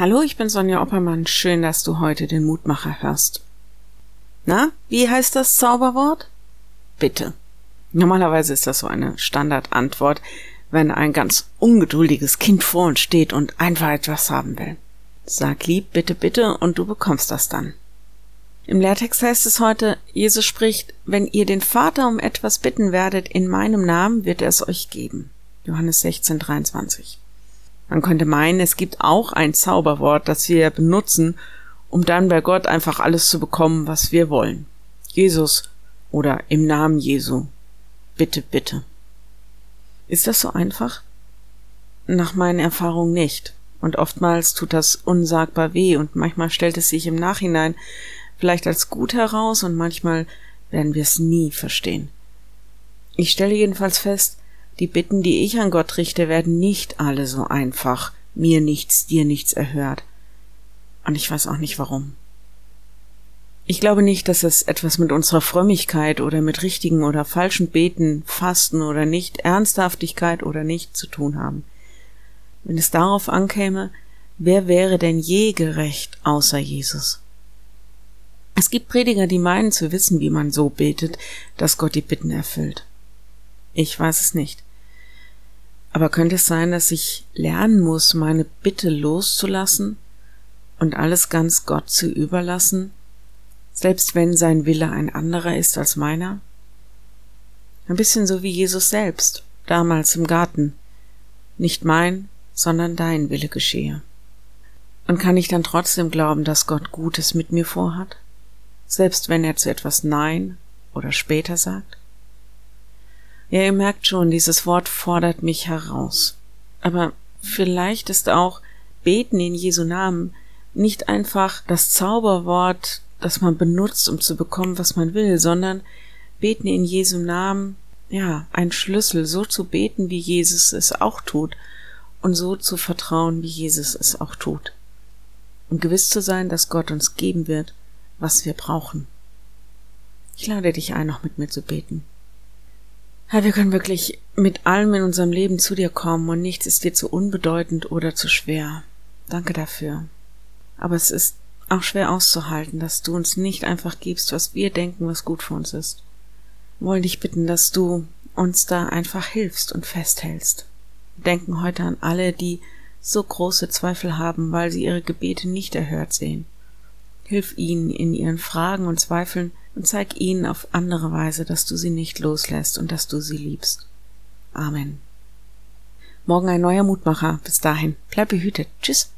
Hallo, ich bin Sonja Oppermann. Schön, dass du heute den Mutmacher hörst. Na, wie heißt das Zauberwort? Bitte. Normalerweise ist das so eine Standardantwort, wenn ein ganz ungeduldiges Kind vor uns steht und einfach etwas haben will. Sag lieb, bitte, bitte und du bekommst das dann. Im Lehrtext heißt es heute, Jesus spricht, wenn ihr den Vater um etwas bitten werdet in meinem Namen, wird er es euch geben. Johannes 16, 23. Man könnte meinen, es gibt auch ein Zauberwort, das wir benutzen, um dann bei Gott einfach alles zu bekommen, was wir wollen. Jesus oder im Namen Jesu. Bitte, bitte. Ist das so einfach? Nach meinen Erfahrungen nicht. Und oftmals tut das unsagbar weh und manchmal stellt es sich im Nachhinein vielleicht als gut heraus und manchmal werden wir es nie verstehen. Ich stelle jedenfalls fest, die Bitten, die ich an Gott richte, werden nicht alle so einfach, mir nichts, dir nichts erhört. Und ich weiß auch nicht warum. Ich glaube nicht, dass es etwas mit unserer Frömmigkeit oder mit richtigen oder falschen Beten, Fasten oder nicht, Ernsthaftigkeit oder nicht zu tun haben. Wenn es darauf ankäme, wer wäre denn je gerecht außer Jesus? Es gibt Prediger, die meinen zu wissen, wie man so betet, dass Gott die Bitten erfüllt. Ich weiß es nicht. Aber könnte es sein, dass ich lernen muss, meine Bitte loszulassen und alles ganz Gott zu überlassen, selbst wenn sein Wille ein anderer ist als meiner? Ein bisschen so wie Jesus selbst, damals im Garten. Nicht mein, sondern dein Wille geschehe. Und kann ich dann trotzdem glauben, dass Gott Gutes mit mir vorhat? Selbst wenn er zu etwas Nein oder später sagt? Ja, ihr merkt schon, dieses Wort fordert mich heraus. Aber vielleicht ist auch Beten in Jesu Namen nicht einfach das Zauberwort, das man benutzt, um zu bekommen, was man will, sondern Beten in Jesu Namen, ja, ein Schlüssel, so zu beten, wie Jesus es auch tut, und so zu vertrauen, wie Jesus es auch tut. Und gewiss zu sein, dass Gott uns geben wird, was wir brauchen. Ich lade dich ein, noch mit mir zu beten. Herr, wir können wirklich mit allem in unserem Leben zu dir kommen und nichts ist dir zu unbedeutend oder zu schwer. Danke dafür. Aber es ist auch schwer auszuhalten, dass du uns nicht einfach gibst, was wir denken, was gut für uns ist. Wir wollen dich bitten, dass du uns da einfach hilfst und festhältst. Wir denken heute an alle, die so große Zweifel haben, weil sie ihre Gebete nicht erhört sehen. Hilf ihnen in ihren Fragen und Zweifeln und zeig ihnen auf andere Weise, dass du sie nicht loslässt und dass du sie liebst. Amen. Morgen ein neuer Mutmacher. Bis dahin. Bleib behütet. Tschüss.